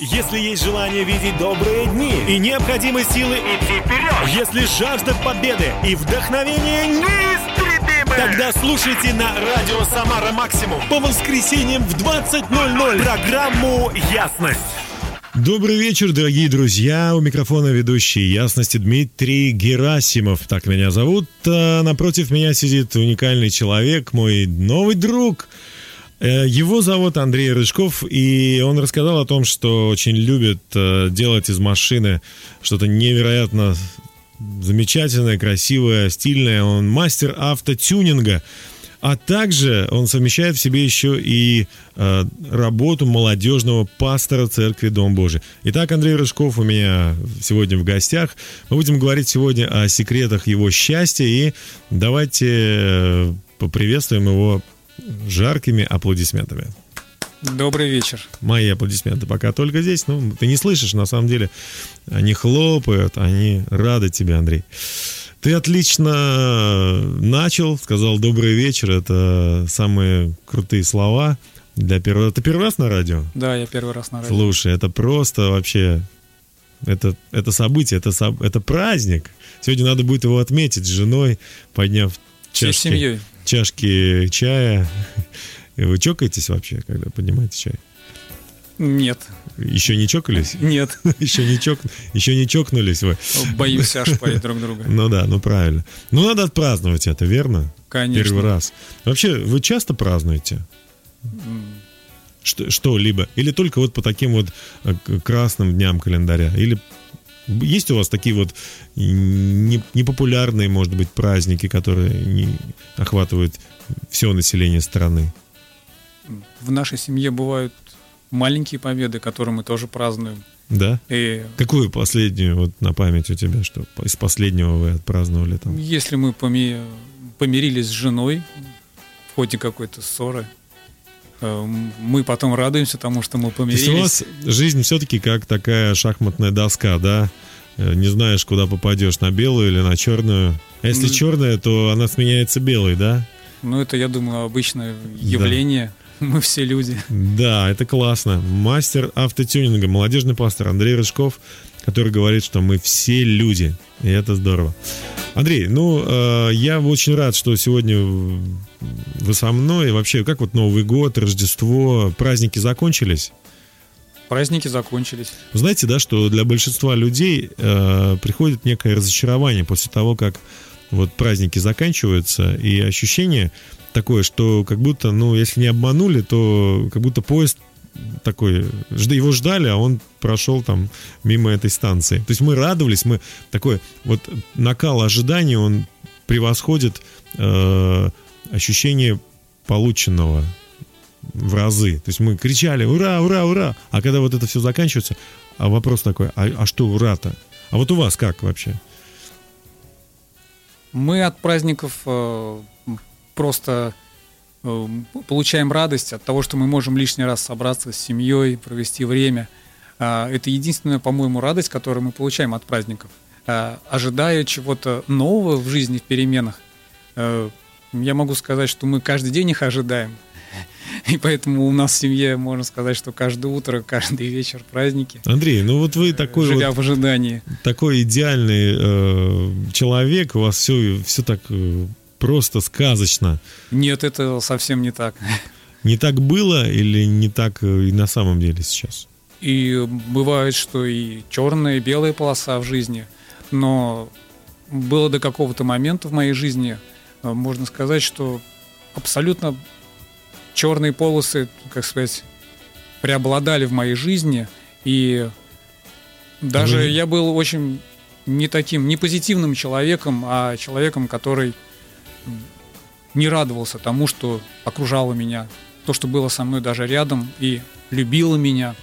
Если есть желание видеть добрые дни и необходимы силы идти вперед, если жажда победы и вдохновение неистребимы, тогда слушайте на радио «Самара Максимум» по воскресеньям в 20.00 программу «Ясность». Добрый вечер, дорогие друзья. У микрофона ведущий ясности Дмитрий Герасимов. Так меня зовут. А напротив меня сидит уникальный человек, мой новый друг. Э, его зовут Андрей Рыжков, и он рассказал о том, что очень любит э, делать из машины что-то невероятно замечательное, красивое, стильное. Он мастер автотюнинга. А также он совмещает в себе еще и э, работу молодежного пастора церкви Дом Божий. Итак, Андрей Рыжков у меня сегодня в гостях. Мы будем говорить сегодня о секретах его счастья. И давайте э, поприветствуем его жаркими аплодисментами. Добрый вечер. Мои аплодисменты пока только здесь. Ну, ты не слышишь, на самом деле. Они хлопают, они рады тебе, Андрей. Ты отлично начал, сказал добрый вечер. Это самые крутые слова для первого. Ты первый раз на радио? Да, я первый раз на радио. Слушай, это просто вообще это, это событие, это, это праздник. Сегодня надо будет его отметить с женой, подняв чашки, семьей. Чашки чая. Вы чокаетесь вообще, когда поднимаете чай? Нет. Еще не чокались? Нет. Еще не, чок... Еще не чокнулись вы? Боимся ошпарить друг друга. Ну да, ну правильно. Ну надо отпраздновать это, верно? Конечно. Первый раз. Вообще, вы часто празднуете? Что, что-либо? Или только вот по таким вот э, красным дням календаря? Или есть у вас такие вот непопулярные, может быть, праздники, которые не охватывают все население страны? В нашей семье бывают маленькие победы, которые мы тоже празднуем. Да? И... Какую последнюю вот на память у тебя, что из последнего вы отпраздновали там? Если мы поми... помирились с женой в ходе какой-то ссоры, мы потом радуемся тому, что мы помирились. То есть у вас жизнь все-таки как такая шахматная доска, да? Э, не знаешь, куда попадешь, на белую или на черную. А если ну, черная, то она сменяется белой, да? Ну, это, я думаю, обычное явление. Да. Мы все люди. Да, это классно. Мастер автотюнинга, молодежный пастор Андрей Рыжков, который говорит, что мы все люди. И это здорово. Андрей, ну, э, я очень рад, что сегодня вы со мной. И вообще, как вот Новый год, Рождество, праздники закончились? Праздники закончились. Знаете, да, что для большинства людей э, приходит некое разочарование после того, как вот праздники заканчиваются, и ощущение такое, что как будто, ну, если не обманули, то как будто поезд такой, его ждали, а он прошел там мимо этой станции. То есть мы радовались, мы такой вот накал ожидания, он превосходит э, ощущение полученного в разы. То есть мы кричали «Ура, ура, ура!» А когда вот это все заканчивается, а вопрос такой, а, а что ура-то? А вот у вас как вообще? Мы от праздников э, просто получаем радость от того, что мы можем лишний раз собраться с семьей, провести время. Э, это единственная, по-моему, радость, которую мы получаем от праздников. Э, ожидая чего-то нового в жизни, в переменах, э, я могу сказать, что мы каждый день их ожидаем. И поэтому у нас в семье можно сказать, что каждое утро, каждый вечер праздники. Андрей, ну вот вы такой живя вот, в ожидании. Такой идеальный э, человек, у вас все, все так э, просто сказочно. Нет, это совсем не так. Не так было или не так э, и на самом деле сейчас? И бывает, что и черная, и белая полоса в жизни, но было до какого-то момента в моей жизни, э, можно сказать, что абсолютно черные полосы, как сказать, преобладали в моей жизни, и даже Вы... я был очень не таким, не позитивным человеком, а человеком, который не радовался тому, что окружало меня, то, что было со мной даже рядом и любило меня.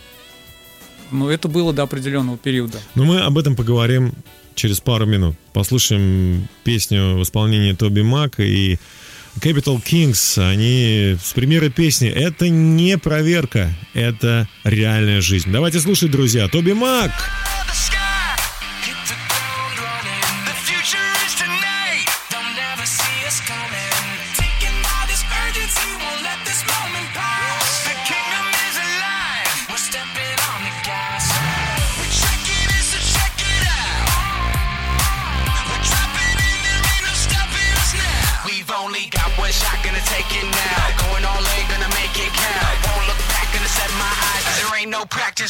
Но это было до определенного периода. Но мы об этом поговорим через пару минут. Послушаем песню в исполнении Тоби Мака и Capital Kings, они с примеры песни «Это не проверка, это реальная жизнь». Давайте слушать, друзья. Тоби Мак! ain't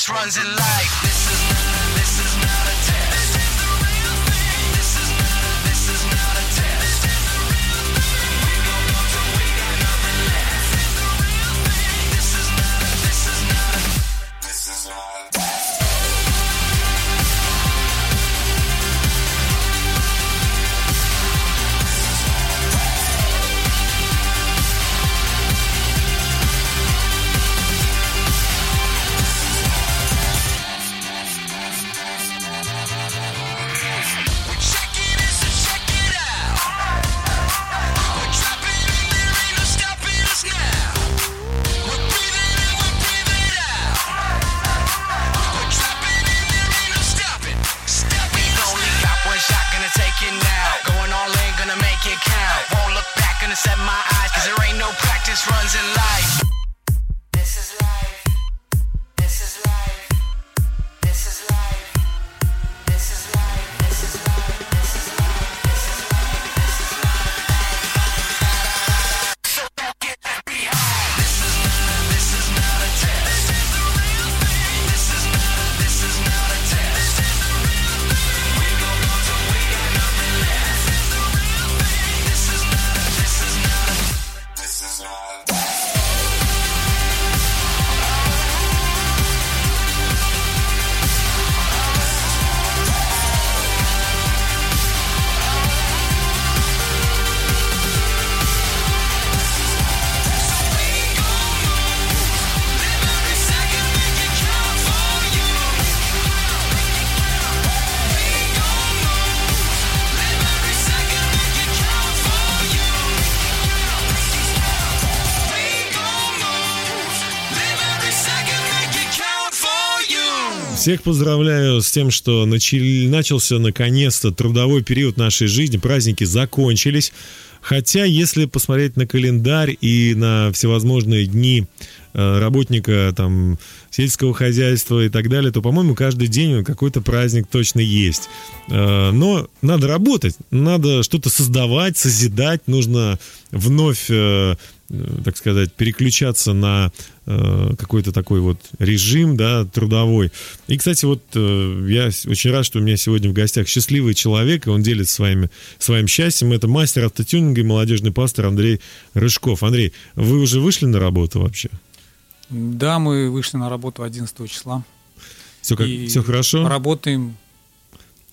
runs in life. Всех поздравляю с тем, что начали- начался наконец-то трудовой период нашей жизни, праздники закончились. Хотя, если посмотреть на календарь и на всевозможные дни работника там сельского хозяйства и так далее, то, по-моему, каждый день какой-то праздник точно есть. Э, Но надо работать, надо что-то создавать, созидать, нужно вновь, э, э, так сказать, переключаться на э, какой-то такой вот режим, да, трудовой. И, кстати, вот э, я очень рад, что у меня сегодня в гостях счастливый человек, и он делится своими, своим счастьем. Это мастер автотюнинга и молодежный пастор Андрей Рыжков. Андрей, вы уже вышли на работу вообще? Да, мы вышли на работу 11 числа. Все, как, И все хорошо? Работаем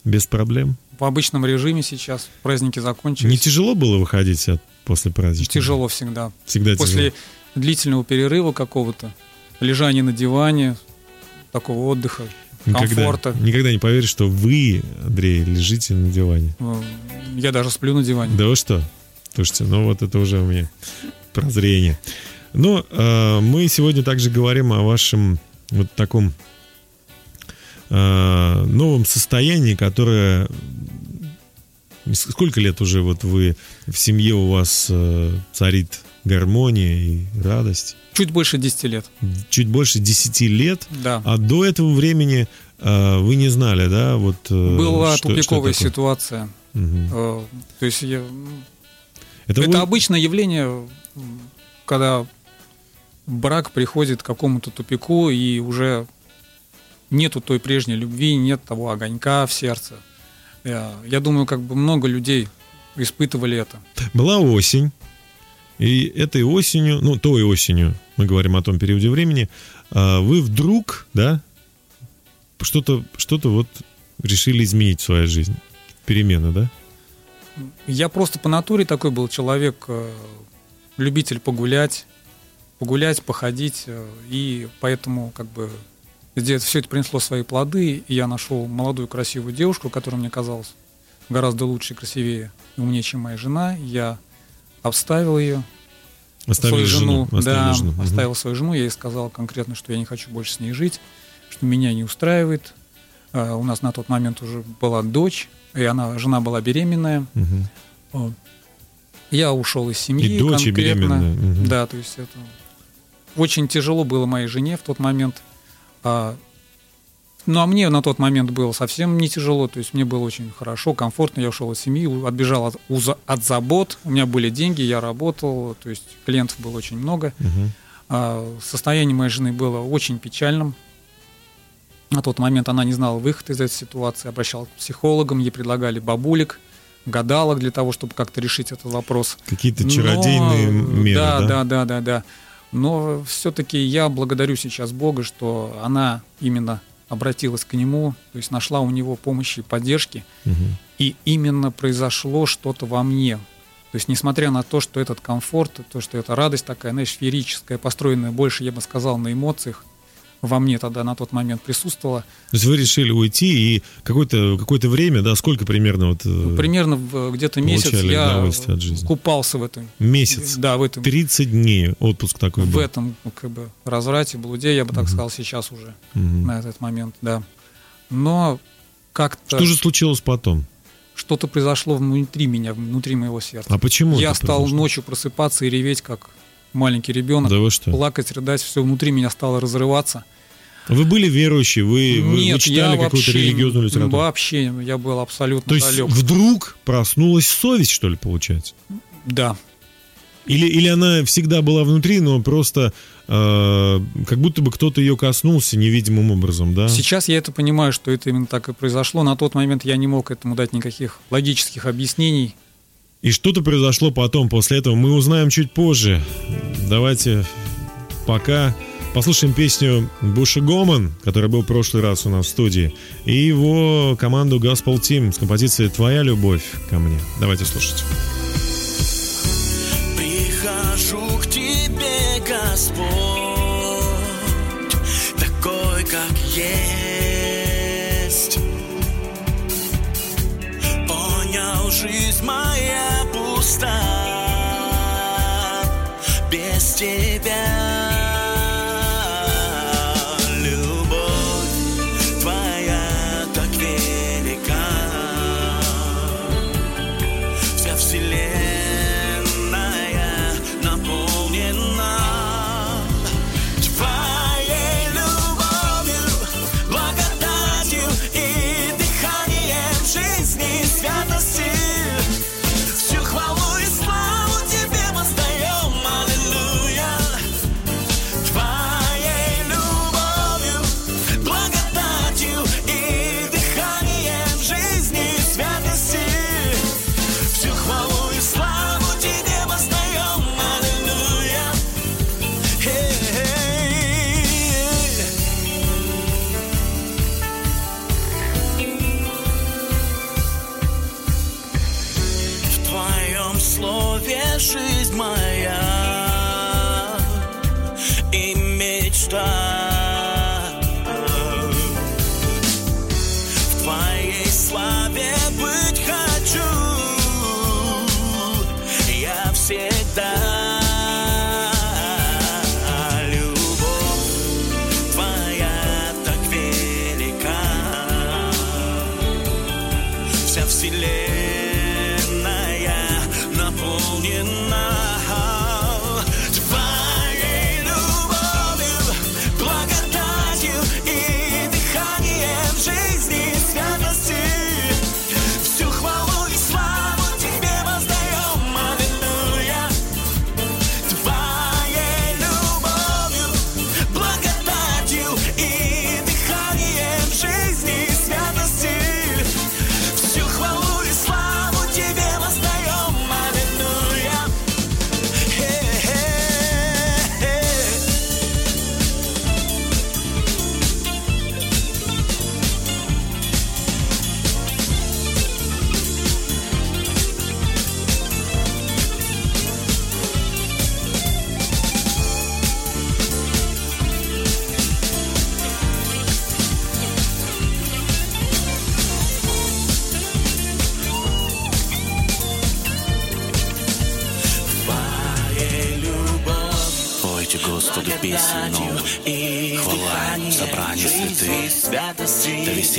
Без проблем? в обычном режиме сейчас. Праздники закончились. Не тяжело было выходить от, после праздника? Тяжело всегда. Всегда После тяжело. длительного перерыва какого-то, лежания на диване, такого отдыха, Никогда, комфорта. никогда не поверишь, что вы, Андрей, лежите на диване. Э, Я даже сплю на диване. Да вы что? Слушайте, ну вот это уже у меня прозрение. Но э, мы сегодня также говорим о вашем вот таком э, новом состоянии, которое... Сколько лет уже вот вы в семье у вас э, царит гармония и радость? Чуть больше 10 лет. Чуть больше 10 лет. Да. А до этого времени э, вы не знали, да? Вот, э, Была что- тупиковая что такое? ситуация. Мгм. Э, То есть я- Это, это вы- обычное явление, когда брак приходит к какому-то тупику и уже нету той прежней любви, нет того огонька в сердце. Я, я думаю, как бы много людей испытывали это. Была осень, и этой осенью, ну, той осенью, мы говорим о том периоде времени, а, вы вдруг, да, что-то что вот решили изменить в своей жизни. Перемена, да? Я просто по натуре такой был человек, э, любитель погулять, погулять, походить, э, и поэтому как бы все это принесло свои плоды, и я нашел молодую красивую девушку, которая мне казалась гораздо лучше и красивее и умнее, чем моя жена. Я обставил ее, Оставили свою жену. жену, оставили да, жену. Оставил свою жену, я ей сказал конкретно, что я не хочу больше с ней жить, что меня не устраивает. А, У нас на тот момент уже была дочь, и она, жена была беременная. Вот. Я ушел из семьи И дочь, и конкретно. беременная. Мгм. Да, то есть это очень тяжело было моей жене в тот момент. А, ну а мне на тот момент было совсем не тяжело, то есть мне было очень хорошо, комфортно. Я ушел из семьи, отбежал от, от забот. У меня были деньги, я работал, то есть клиентов было очень много. А, состояние моей жены было очень печальным. На тот момент она не знала выхода из этой ситуации, обращалась к психологам, ей предлагали бабулек, гадалок для того, чтобы как-то решить этот вопрос. Какие-то Но- чародейные меры, да, да? да, да, да, да. Но все-таки я благодарю сейчас Бога, что она именно обратилась к нему, то есть нашла у него помощи и поддержки, Мгм. и именно произошло что-то во мне. То есть, несмотря на то, что этот комфорт, то, что эта радость такая, знаешь, феерическая, построенная больше, я бы сказал, на эмоциях, во мне тогда на тот момент присутствовала. То есть вы решили уйти и какое-то какое время, да, сколько примерно вот... э, Примерно в где-то месяц я от жизни. купался в этом. Месяц? Да, в этом. 30 дней отпуск такой в был. этом ну, как бы разврате, блуде, я бы так сказал, сейчас уже Мгм. на этот момент, да. Но как-то Что же случилось потом? что-то произошло внутри меня, внутри моего сердца. А почему я стал произошло? ночью просыпаться и реветь, как маленький ребенок, Да вы что? плакать, рыдать, все внутри меня стало разрываться. Вы были верующие, вы, вы- читали какую-то религиозную литературу? вообще, я был абсолютно То есть далек. вдруг проснулась совесть, что ли, получается? Да, Или, или она всегда была внутри, но просто э, как будто бы кто-то ее коснулся невидимым образом, да? Сейчас я это понимаю, что это именно так и произошло. На тот момент я не мог этому дать никаких логических объяснений. И что-то произошло потом, после этого, мы узнаем чуть позже. Давайте пока послушаем песню Буша Гоман, который был в прошлый раз у нас в студии, и его команду Gospel Team с композицией «Твоя любовь ко мне». Давайте слушать. Прихожу к тебе, Господь, такой, как есть. Понял, жизнь моя пуста без тебя.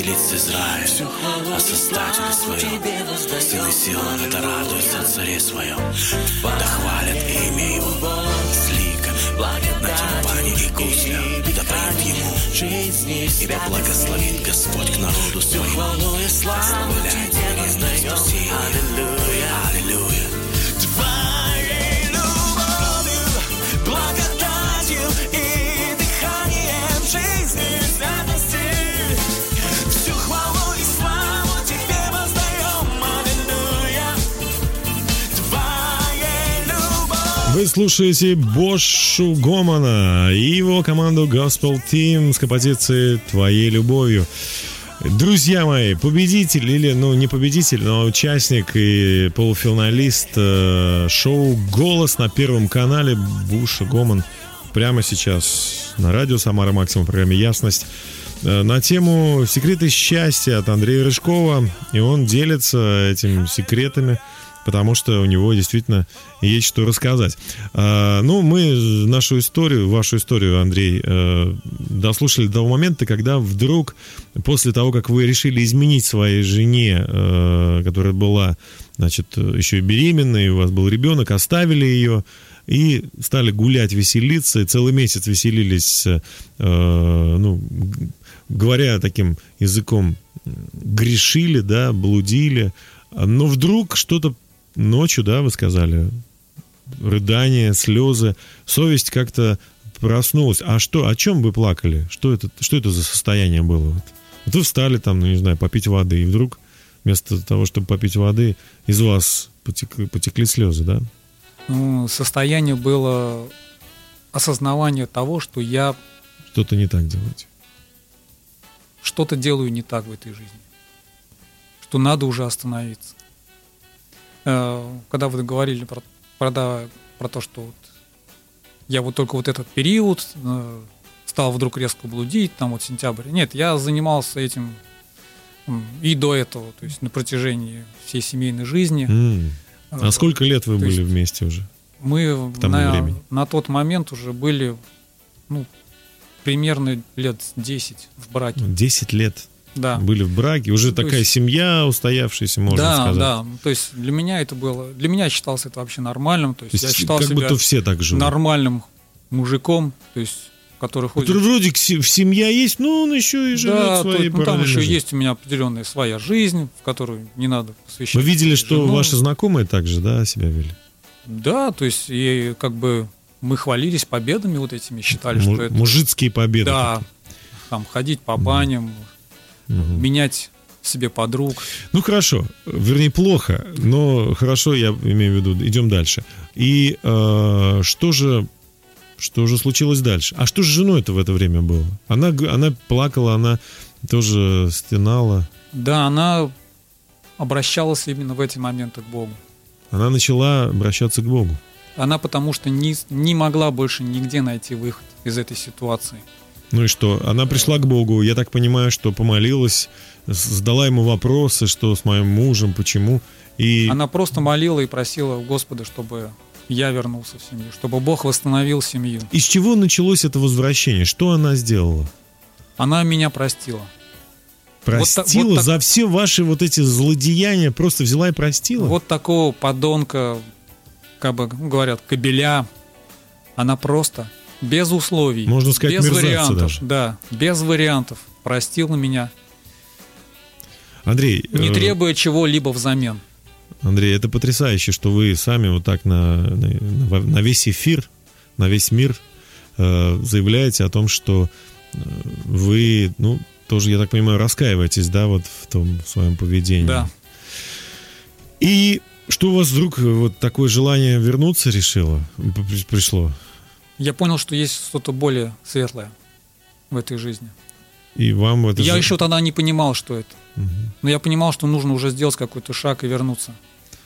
Да веселится Израиль, о Создателе своем, сыны Сиона, да радуются о Царе своем, да хвалят имя Его, с ликами, на тимпане и гуслях, да поют Ему, ибо благословит Господь к народу своему, оставляет мирение спасение. Аллилуйя. Вы слушаете Бошу Гомана и его команду Gospel Team с композицией «Твоей любовью». Друзья мои, победитель или, ну, не победитель, но участник и полуфиналист э, шоу «Голос» на Первом канале Буша Гоман прямо сейчас на радио «Самара Максимум» в программе «Ясность» э, на тему «Секреты счастья» от Андрея Рыжкова. И он делится этими секретами, потому что у него действительно есть что рассказать. А, ну, мы нашу историю, вашу историю, Андрей, э, дослушали до момента, когда вдруг, после того, как вы решили изменить своей жене, э, которая была, значит, еще и беременной, у вас был ребенок, оставили ее, и стали гулять, веселиться, и целый месяц веселились, э, ну, говоря таким языком, грешили, да, блудили, но вдруг что-то ночью, да, вы сказали, рыдания, слезы, совесть как-то проснулась. А что, о чем вы плакали? Что это, что это за состояние было? Вот, Вот вы встали там, ну, не знаю, попить воды, и вдруг вместо того, чтобы попить воды, из вас потекли, потекли слезы, да? Ну, состояние было осознавание того, что я Что-то не так делаете. что-то делаю не так в этой жизни. Что надо уже остановиться. Э, Когда вы говорили про, про, да, про то, что вот я вот только вот этот период э, стал вдруг резко блудить, там вот сентябрь. Нет, я занимался этим и до этого, то есть на протяжении всей семейной жизни. М. А Э, сколько лет вы то были вместе уже? Мы на, времени? на тот момент уже были ну, примерно лет 10 в браке. 10 лет Да. были в браке, уже то такая есть- семья устоявшаяся, можно да, сказать. да. То есть для меня это было, для меня считалось это вообще нормальным. То есть, То есть я считал как себя будто все так живут. нормальным мужиком, то есть который ходит. Который вроде в семья есть, но он еще и живет да, то своей есть, ну, там еще жизнью. есть у меня определенная своя жизнь, в которую не надо посвящать. Вы видели, что жену. ваши знакомые также, да, себя вели? Да, то есть и как бы мы хвалились победами вот этими, считали, Му- что это Мужицкие победы. Да, там ходить по баням, менять себе подруг. Ну хорошо, вернее плохо, но хорошо, я имею в виду, идем дальше. И э, что же, что же случилось дальше? А что же с женой это в это время было? Она, она плакала, она тоже стенала, Да, она обращалась именно в эти моменты к Богу. она начала обращаться к Богу. Она потому что не, не могла больше нигде найти выход из этой ситуации. Ну и что? Она пришла к Богу, я так понимаю, что помолилась, задала ему вопросы, что с моим мужем, почему. И Она просто молила и просила Господа, чтобы я вернулся в семью, чтобы Бог восстановил семью. из чего началось это возвращение? Что она сделала? Она меня простила. Простила так- вот так- за все ваши вот эти злодеяния, просто взяла и простила? Вот такого подонка, как бы говорят, кобеля, она просто без условий, Можно сказать, без вариантов, даже. да, без вариантов простила меня, Андрей, не э, требуя чего-либо взамен. Андрей, это потрясающе, что вы сами вот так на, на, на весь эфир, на весь мир э, заявляете о том, что э, вы, ну, тоже, я так понимаю, раскаиваетесь, да, вот в том своем поведении. Да. И что у вас вдруг э, вот такое желание вернуться решило, пришло? Я понял, что есть что-то более светлое в этой жизни. И вам это я же- еще тогда не понимал, что это. Но я понимал, что нужно уже сделать какой-то шаг и вернуться.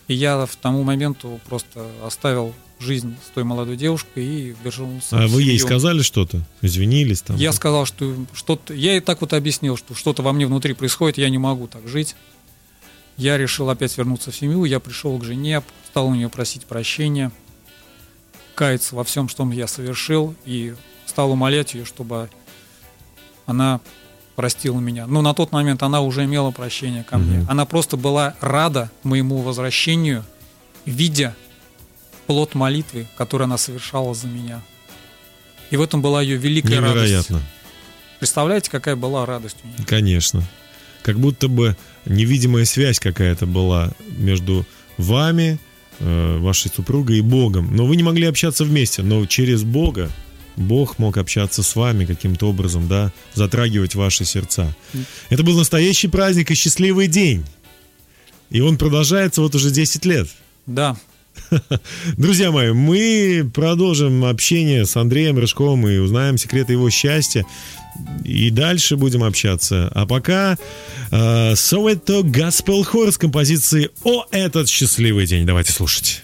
И я в тому моменту просто оставил жизнь с той молодой девушкой и вернулся А вы ей сказали что-то? Извинились там? Я сказал, что что-то... Я ей так вот объяснил, что что-то во мне внутри происходит, я не могу так жить. Я решил опять вернуться в семью, я пришел к жене, стал у нее просить прощения, каяться во всем, что я совершил, и стал умолять ее, чтобы она простила меня. Но на тот момент она уже имела прощение ко мне. Она просто была рада моему возвращению, видя плод молитвы, который она совершала за меня. И в этом была ее великая радость. Невероятно. Представляете, какая была радость у нее? Конечно. Как будто бы невидимая связь какая-то была между вами, вашей супругой и Богом. Но вы не могли общаться вместе, но через Бога Бог мог общаться с вами каким-то образом, да, затрагивать ваши сердца. Это был настоящий праздник и счастливый день. И он продолжается вот уже 10 лет. Да, Друзья мои, мы продолжим общение с Андреем Рыжковым и узнаем секреты его счастья. И дальше будем общаться. А пока э, Soweto Gospel Hor с композицией «О, этот счастливый день». Давайте слушать.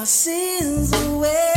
My sins away.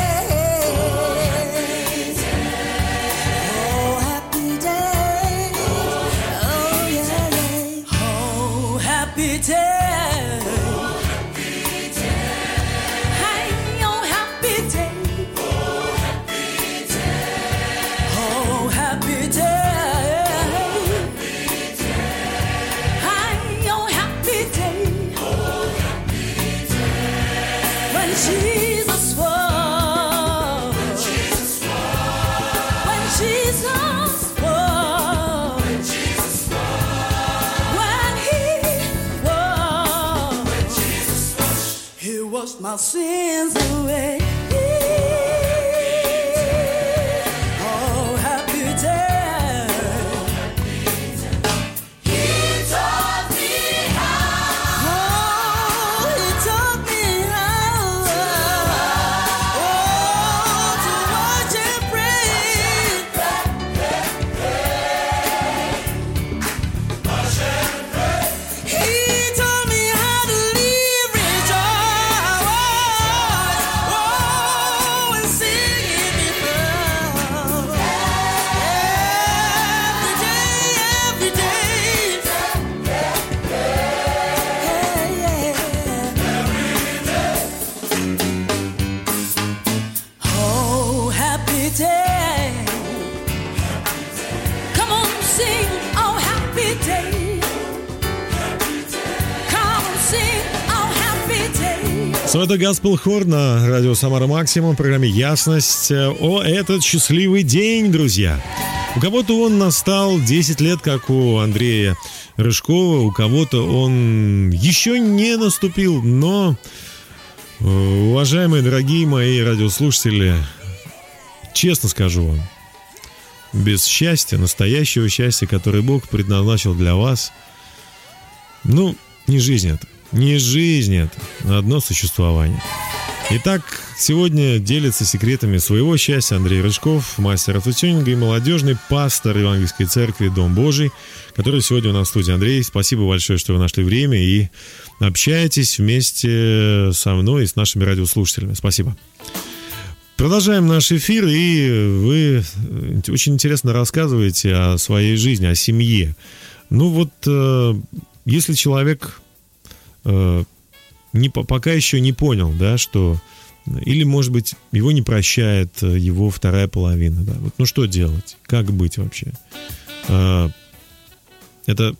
Soweto Gospel Hor на радио Самара Максимум в программе «Ясность». О, этот счастливый день, друзья! У кого-то он настал 10 лет, как у Андрея Рыжкова, у кого-то он еще не наступил, но, э, уважаемые, дорогие мои радиослушатели, честно скажу вам, без счастья, настоящего счастья, которое Бог предназначил для вас, ну, не жизнь это. Не жизнь это, а одно существование. Итак, сегодня делится секретами своего счастья Андрей Рыжков, мастер автотюнинга и молодежный пастор Евангельской церкви Дом Божий, который сегодня у нас в студии. Андрей, спасибо большое, что вы нашли время и общаетесь вместе со мной и с нашими радиослушателями. Спасибо. Продолжаем наш эфир, и вы очень интересно рассказываете о своей жизни, о семье. Ну вот, э, если человек э, не, по- пока еще не понял, да, что или, может быть, его не прощает э, его вторая половина, да, вот, ну что делать, как быть вообще? Э, это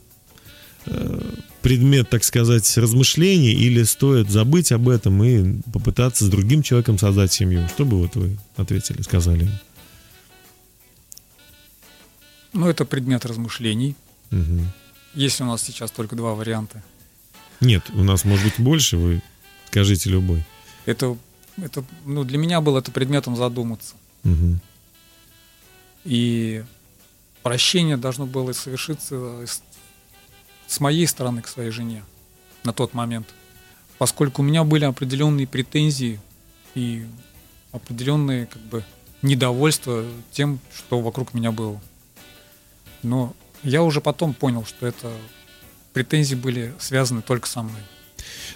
э, предмет, так сказать, размышлений, или стоит забыть об этом и попытаться с другим человеком создать семью? Что бы вот вы ответили, сказали? Ну, это предмет размышлений. Мгм. Есть у нас сейчас только два варианта. Нет, у нас может быть больше, вы скажите любой. Это, это ну, для меня было это предметом задуматься. Мгм. И прощение должно было совершиться с, с моей стороны к своей жене на тот момент. Поскольку у меня были определенные претензии и определенные как бы недовольство тем, что вокруг меня было. Но я уже потом понял, что это претензии были связаны только со мной.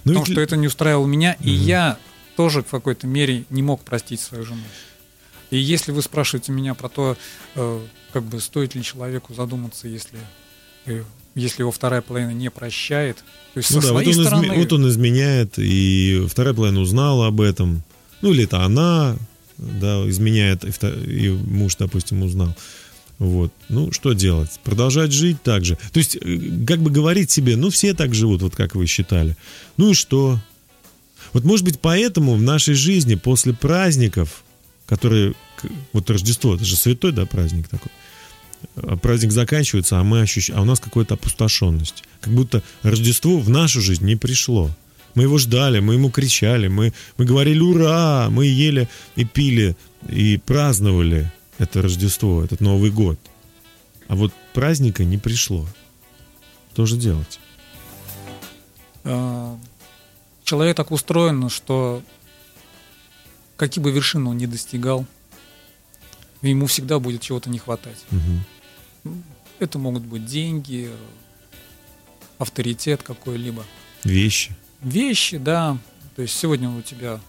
Ну, Потому ведь- что это не устраивало меня, и я тоже в какой-то мере не мог простить свою жену. И если вы спрашиваете меня про то, э, как бы стоит ли человеку задуматься, если, э, если его вторая половина не прощает, то есть Ну со да, вот своей он, изме- стороны, вот он изменяет, и вторая половина узнала об этом. Ну, или это она да, изменяет, и и муж, допустим, узнал. Вот. Ну, что делать? Продолжать жить так же. То есть, э, как бы говорить себе, ну, все так живут, вот как вы считали. Ну и что? Вот, может быть, поэтому в нашей жизни после праздников, которые... Вот Рождество, это же святой, да, праздник такой. А праздник заканчивается, а мы ощущаем... А у нас какая-то опустошенность. Как будто Рождество в нашу жизнь не пришло. Мы его ждали, мы ему кричали, мы, мы говорили «Ура!», мы ели и пили, и праздновали это Рождество, этот Новый год. А вот праздника не пришло. Что же делать? Э, Человек так устроен, что какие бы вершины он ни достигал, ему всегда будет чего-то не хватать. Мгм. Это могут быть деньги, авторитет какой-либо. Вещи. Вещи, да. То есть сегодня у тебя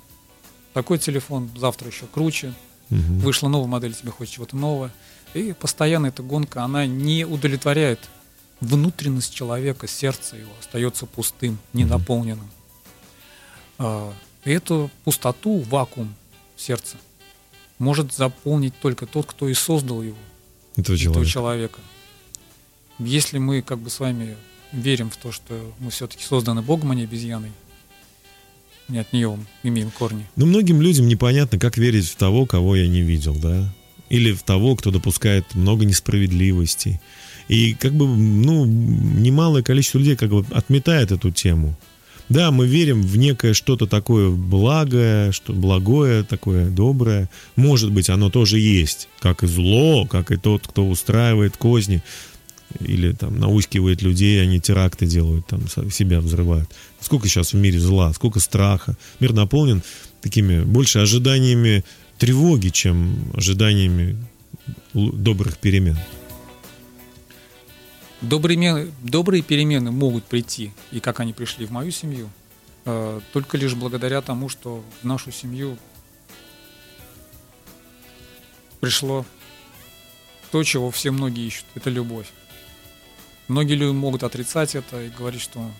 такой телефон, завтра еще круче. Мгм. Вышла новая модель, тебе хочется чего-то нового. И постоянно эта гонка, она не удовлетворяет внутренность человека, сердце его остается пустым, ненаполненным. А, И эту пустоту, вакуум в сердце может заполнить только тот, кто и создал его, Этого этого человека. человека. Если мы как бы с вами верим в то, что мы все-таки созданы Богом, а не обезьяной, не от нее имеем корни. Но многим людям непонятно, как верить в того, кого я не видел, да? Или в того, кто допускает много несправедливостей. И как бы, ну, немалое количество людей как бы отметает эту тему. Да, мы верим в некое что-то такое благое, что благое, такое доброе. Может быть, оно тоже есть, как и зло, как и тот, кто устраивает козни или там наускивает людей, они теракты делают, там себя взрывают. Сколько сейчас в мире зла, сколько страха. Мир наполнен такими больше ожиданиями тревоги, чем ожиданиями добрых перемен. Добрые, добрые перемены могут прийти, и как они пришли в мою семью, э, только лишь благодаря тому, что в нашу семью пришло то, чего все многие ищут. Это любовь. Многие люди могут отрицать это и говорить, что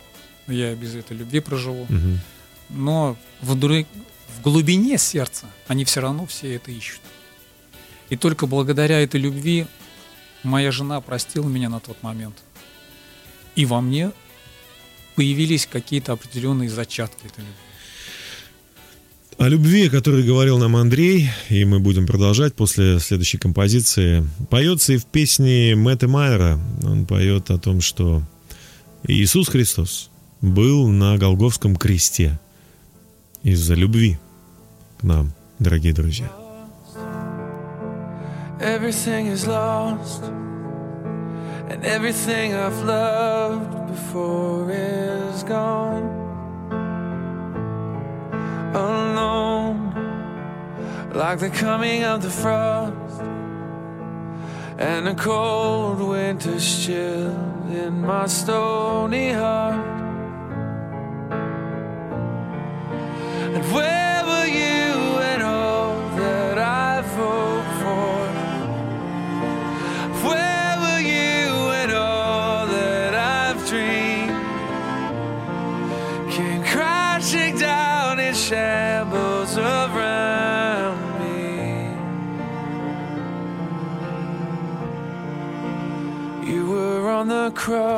я без этой любви проживу. Мгм. Но в, в глубине сердца они все равно все это ищут. И только благодаря этой любви моя жена простила меня на тот момент. И во мне появились какие-то определенные зачатки этой любви. О любви, о которой говорил нам Андрей, и мы будем продолжать после следующей композиции, поется и в песне Мэтта Майера. Он поет о том, что Иисус Христос был на Голговском кресте из-за любви к нам, дорогие друзья. Everything is lost, and everything I've loved before is gone. Like the coming of the frost, and a cold winter's chill in my stony heart. crow.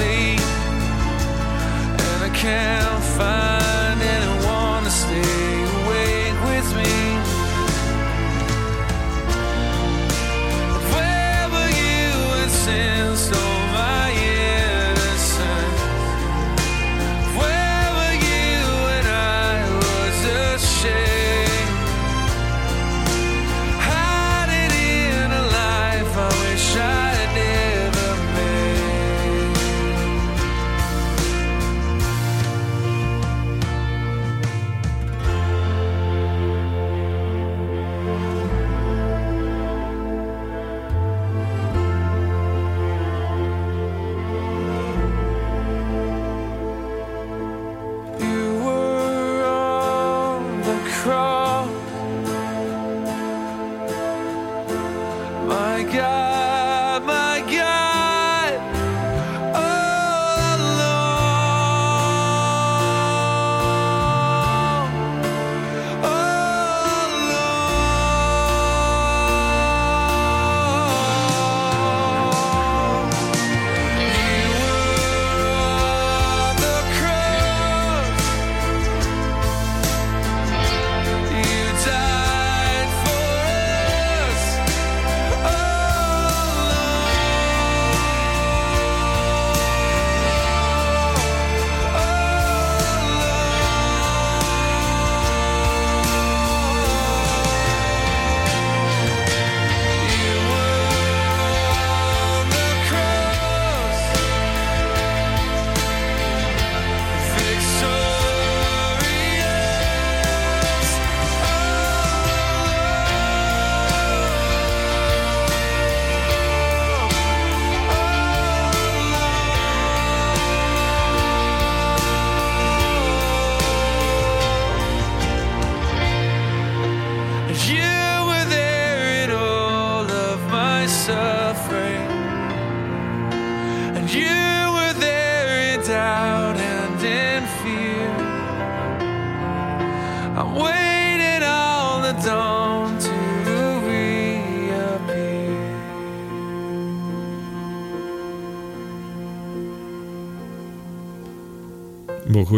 Are asleep, and I can't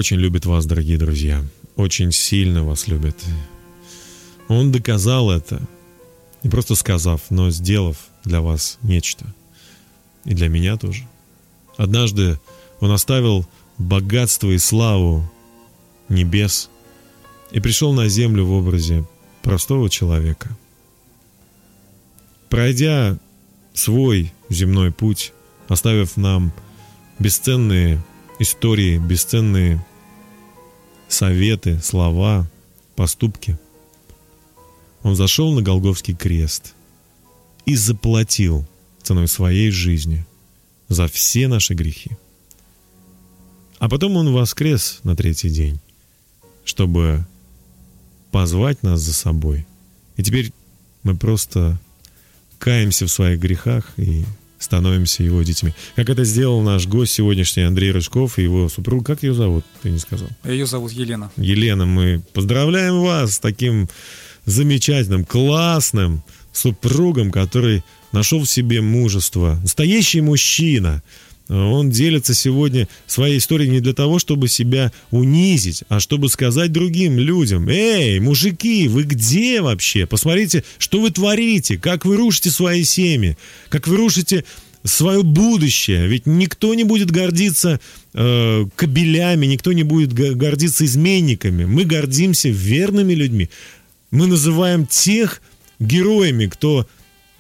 очень любит вас, дорогие друзья. Очень сильно вас любит. Он доказал это, не просто сказав, но сделав для вас нечто. И для меня тоже. Однажды Он оставил богатство и славу небес и пришел на землю в образе простого человека. Пройдя свой земной путь, оставив нам бесценные истории, бесценные советы, слова, поступки, он зашел на Голговский крест и заплатил ценой своей жизни за все наши грехи. А потом он воскрес на третий день, чтобы позвать нас за собой. И теперь мы просто каемся в своих грехах и становимся его детьми. Как это сделал наш гость сегодняшний Андрей Рыжков и его супруга. Как ее зовут? Ты не сказал. Ее зовут Елена. Елена, мы поздравляем вас с таким замечательным, классным супругом, который нашел в себе мужество. Настоящий мужчина. Он делится сегодня своей историей не для того, чтобы себя унизить, а чтобы сказать другим людям, «Эй, мужики, вы где вообще? Посмотрите, что вы творите, как вы рушите свои семьи, как вы рушите свое будущее. Ведь никто не будет гордиться э, кобелями, никто не будет го- гордиться изменниками. Мы гордимся верными людьми. Мы называем тех героями, кто,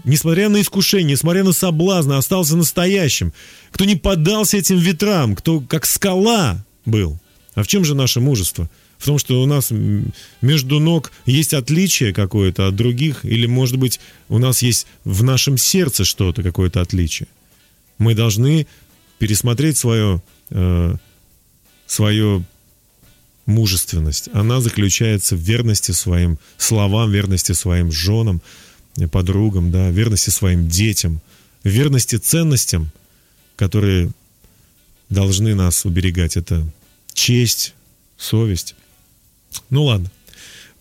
несмотря на искушение, несмотря на соблазны, остался настоящим, кто не поддался этим ветрам, кто как скала был. А в чем же наше мужество? В том, что у нас между ног есть отличие какое-то от других, или, может быть, у нас есть в нашем сердце что-то, какое-то отличие. Мы должны пересмотреть свое, э, свое мужественность. Она заключается в верности своим словам, верности своим женам, подругам, да, верности своим детям, верности ценностям, которые должны нас уберегать. Это честь, совесть. Ну ладно.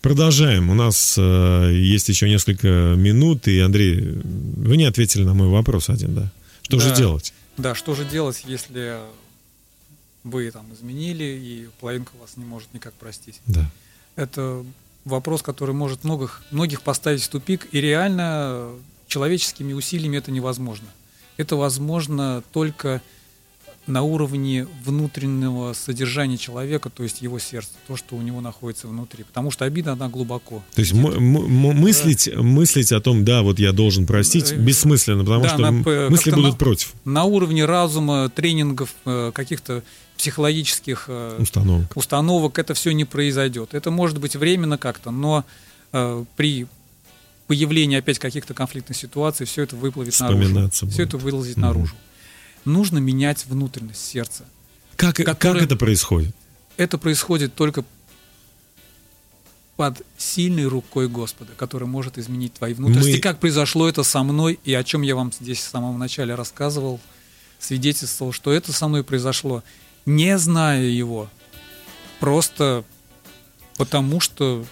Продолжаем. У нас э, есть еще несколько минут, и Андрей, вы не ответили на мой вопрос один, да? Что же Да. делать? Да, что же делать, если вы там изменили, и половинка вас не может никак простить? Да. Это вопрос, который может многих, многих поставить в тупик, и реально человеческими усилиями это невозможно. Это возможно только на уровне внутреннего содержания человека, то есть его сердца, то, что у него находится внутри. Потому что обида, она глубоко. То есть м- м- м- мыслить, мыслить о том, да, вот я должен простить, Э, бессмысленно, потому да, что п- мысли будут на- против На уровне разума, тренингов, э, каких-то психологических э, установок. установок это все не произойдет. Это может быть временно как-то, но э, при появлении опять каких-то конфликтных ситуаций все это выплывет наружу. Все это вылазит Мгм. наружу. Нужно менять внутренность сердца. Как, как который- это происходит? Это происходит только под сильной рукой Господа, который может изменить твои внутренности. Мы- Как произошло это со мной, и о чем я вам здесь в самом начале рассказывал, свидетельствовал, что это со мной произошло, не зная его, просто потому что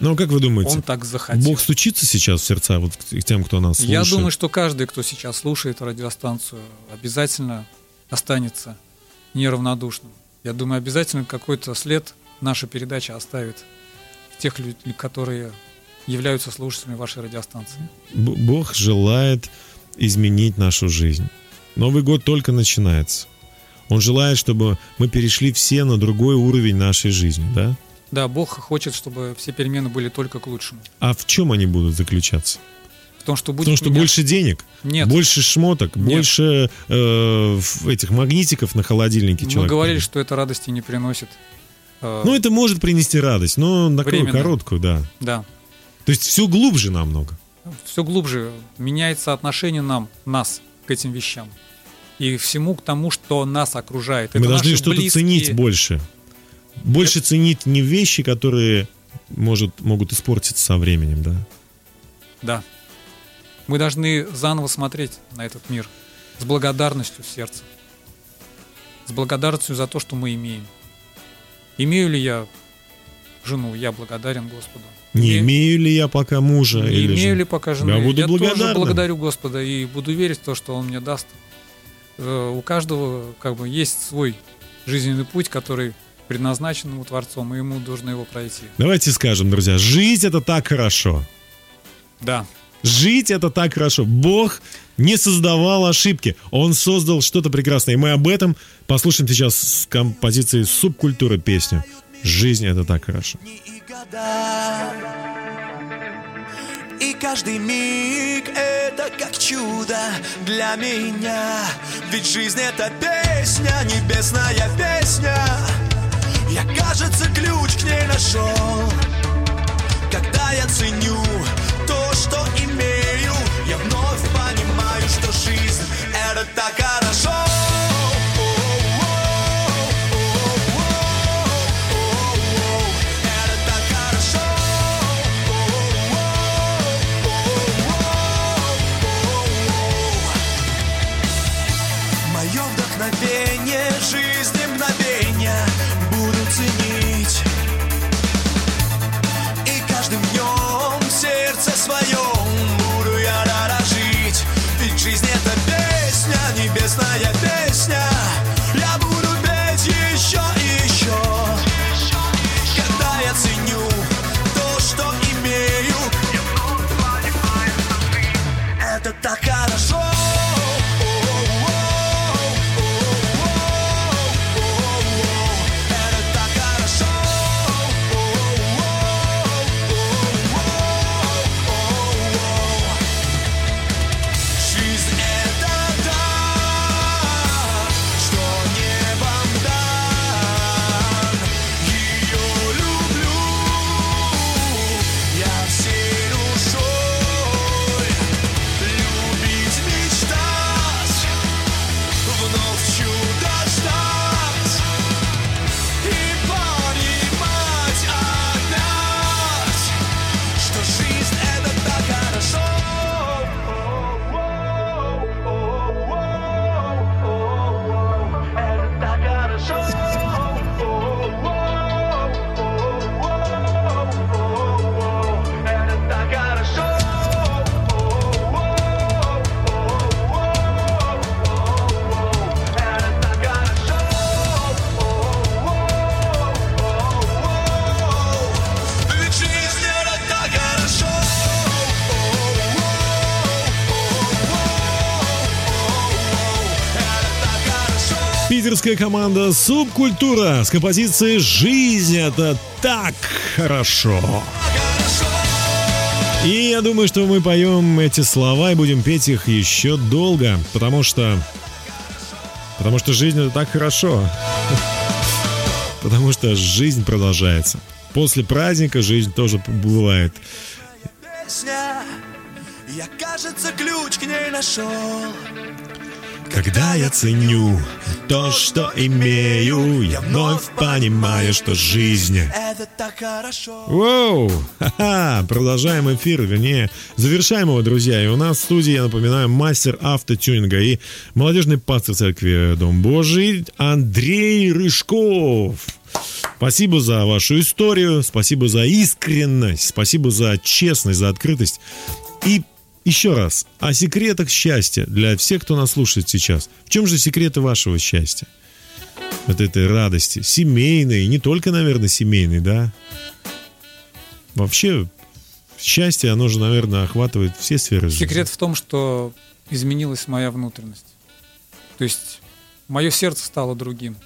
Ну, как вы думаете, он так захотел. Бог стучится сейчас в сердца вот к тем, кто нас слушает? Я думаю, что каждый, кто сейчас слушает радиостанцию, обязательно останется неравнодушным. Я думаю, обязательно какой-то след наша передача оставит в тех людей, которые являются слушателями вашей радиостанции. Б- Бог желает изменить нашу жизнь. Новый год только начинается. Он желает, чтобы мы перешли все на другой уровень нашей жизни, да? Да, Бог хочет, чтобы все перемены были только к лучшему. А в чем они будут заключаться? В том, что В будет том, что меня- больше денег, Нет. больше шмоток, Нет. больше э, в- этих магнитиков на холодильнике Мы человек говорили, что это радости не приносит. Э, Ну, это может принести радость, но на такую Временно. короткую, да. Да. То есть все глубже намного. все глубже меняется отношение нам, нас к этим вещам. И всему к тому, что нас окружает. Мы Это должны что-то близкие- ценить больше. Больше ценить не вещи, которые может, могут испортиться со временем, да. Да. Мы должны заново смотреть на этот мир с благодарностью в сердце. С благодарностью за то, что мы имеем. Имею ли я жену, я благодарен Господу. Не И- имею ли я пока мужа? не или имею же- ли пока жены. Я буду тоже благодарным. благодарю Господа и буду верить в то, что Он мне даст. Э, У каждого как бы есть свой жизненный путь, который предназначен ему Творцом, и ему нужно его пройти. Давайте скажем, друзья, жить это так хорошо. Да. Жить это так хорошо. Бог не создавал ошибки. Он создал что-то прекрасное. И мы об этом послушаем сейчас с композиции субкультуры песню. Жизнь это так хорошо. И каждый миг это как чудо для меня. Ведь жизнь это песня, небесная песня. Я, кажется, ключ к ней нашел. Когда я ценю то, что имею Я вновь понимаю, что жизнь это так жизни Питерская команда Субкультура с композицией «Жизнь это так хорошо». И я думаю, что мы поем эти слова и будем петь их еще долго, потому что... Потому что жизнь это так хорошо. Потому что жизнь продолжается. После праздника жизнь тоже бывает. Я, кажется, ключ к ней нашел. Когда я ценю то, что имею, я вновь понимаю, что жизнь Это так хорошо. Воу! Ха-ха! Продолжаем эфир, вернее, завершаем его, друзья. И у нас в студии, я напоминаю, мастер автотюнинга и молодежный пастор церкви Дом Божий Андрей Рыжков. Спасибо за вашу историю, спасибо за искренность, спасибо за честность, за открытость. И еще раз, о секретах счастья для всех, кто нас слушает сейчас. В чем же секреты вашего счастья? Вот этой радости, семейной, не только, наверное, семейной, да? Вообще, счастье, оно же, наверное, охватывает все сферы жизни. Секрет в том, что изменилась моя внутренность. То есть мое сердце стало другим.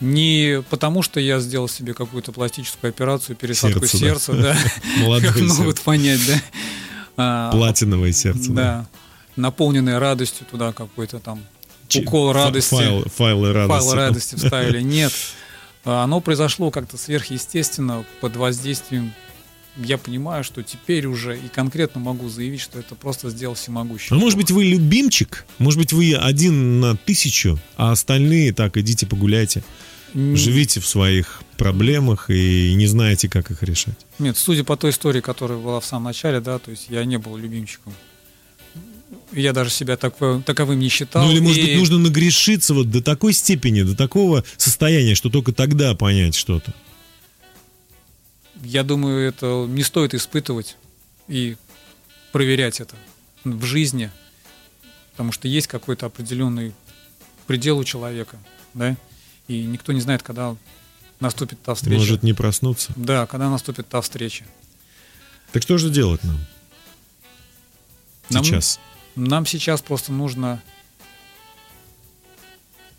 Не потому, что я сделал себе какую-то пластическую операцию, пересадку Сердце, сердца, да, как могут понять, да. А, Платиновое сердце. Да. Наполненное радостью туда какой-то там укол радости. файл- файлы радости. Файлы радости вставили. Нет. А, Оно произошло как-то сверхъестественно под воздействием. Я понимаю, что теперь уже и конкретно могу заявить, что это просто сделал всемогущий. А может быть, вы любимчик? Может быть, вы один на тысячу, а остальные так, идите погуляйте. Живите в своих проблемах и не знаете, как их решать. Нет, судя по той истории, которая была в самом начале, да, то есть я не был любимчиком. Я даже себя такой, таковым не считал. ну или, может и- быть, нужно нагрешиться вот до такой степени, до такого состояния, что только тогда понять что-то. я думаю, это не стоит испытывать и проверять это в жизни, потому что есть какой-то определенный предел у человека, да, и никто не знает, когда наступит та встреча. Может не проснуться. Да, когда наступит та встреча. Так что же делать нам Нам- сейчас? Нам сейчас просто нужно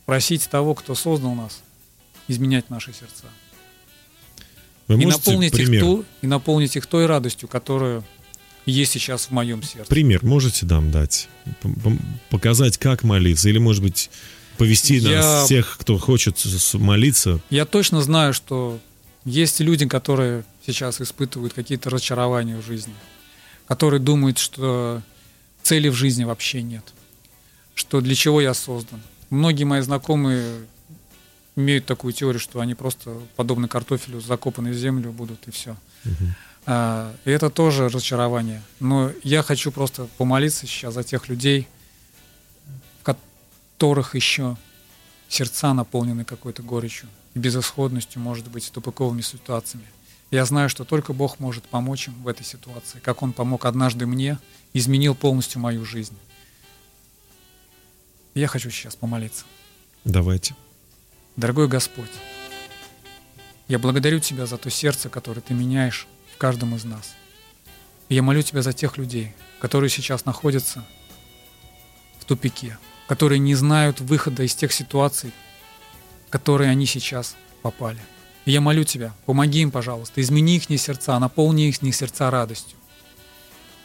просить того, кто создал нас, изменять наши сердца. Вы и, наполнить их ту, и наполнить их той радостью, которая есть сейчас в моем сердце. пример можете нам дать? Показать, как молиться? Или, может быть, повести Я- нас всех, кто хочет молиться? Я точно знаю, что есть люди, которые сейчас испытывают какие-то разочарования в жизни, которые думают, что цели в жизни вообще нет, что для чего я создан. Многие мои знакомые имеют такую теорию, что они просто подобно картофелю закопаны в землю будут и все. и это тоже разочарование. Но я хочу просто помолиться сейчас за тех людей, которых еще сердца наполнены какой-то горечью и безысходностью, может быть, тупиковыми ситуациями. Я знаю, что только Бог может помочь им в этой ситуации, как Он помог однажды мне, изменил полностью мою жизнь. Я хочу сейчас помолиться. Давайте. Дорогой Господь, я благодарю Тебя за то сердце, которое Ты меняешь в каждом из нас. И я молю Тебя за тех людей, которые сейчас находятся в тупике, которые не знают выхода из тех ситуаций, в которые они сейчас попали. И я молю Тебя, помоги им, пожалуйста, измени их сердца, наполни их сердца радостью.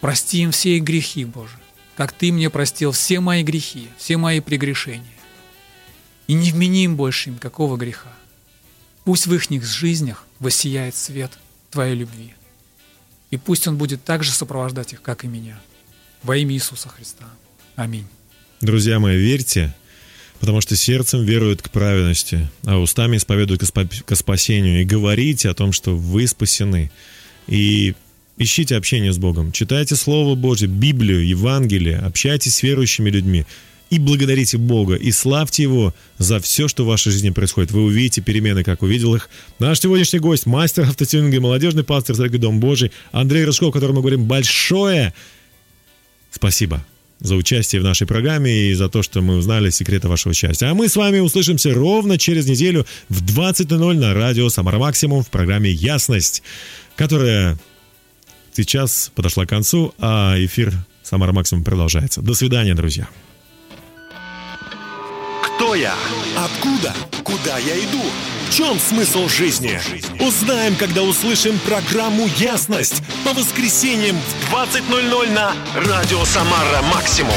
Прости им все их грехи, Боже, как Ты мне простил все мои грехи, все мои прегрешения. И не вмени им больше им какого греха. Пусть в их жизнях воссияет свет Твоей любви. И пусть Он будет так же сопровождать их, как и меня. Во имя Иисуса Христа. Аминь. Друзья мои, верьте, потому что сердцем веруют к праведности, а устами исповедуют ко спасению. И говорите о том, что вы спасены. И ищите общение с Богом. Читайте Слово Божье, Библию, Евангелие, общайтесь с верующими людьми. И благодарите Бога, и славьте Его за все, что в вашей жизни происходит. Вы увидите перемены, как увидел их наш сегодняшний гость, мастер автотюнинга, молодежный пастор Церкви Дом Божий, Андрей Рыжков, которому мы говорим большое Спасибо за участие в нашей программе и за то, что мы узнали секреты вашего счастья. А мы с вами услышимся ровно через неделю в 20.00 на радио «Самара Максимум» в программе «Ясность», которая сейчас подошла к концу, а эфир «Самара Максимум» продолжается. До свидания, друзья. Кто я? Откуда? Куда я иду? Чем смысл жизни? Узнаем, когда услышим программу «Ясность» по воскресеньям в 20.00 на Радио Самара Максимум.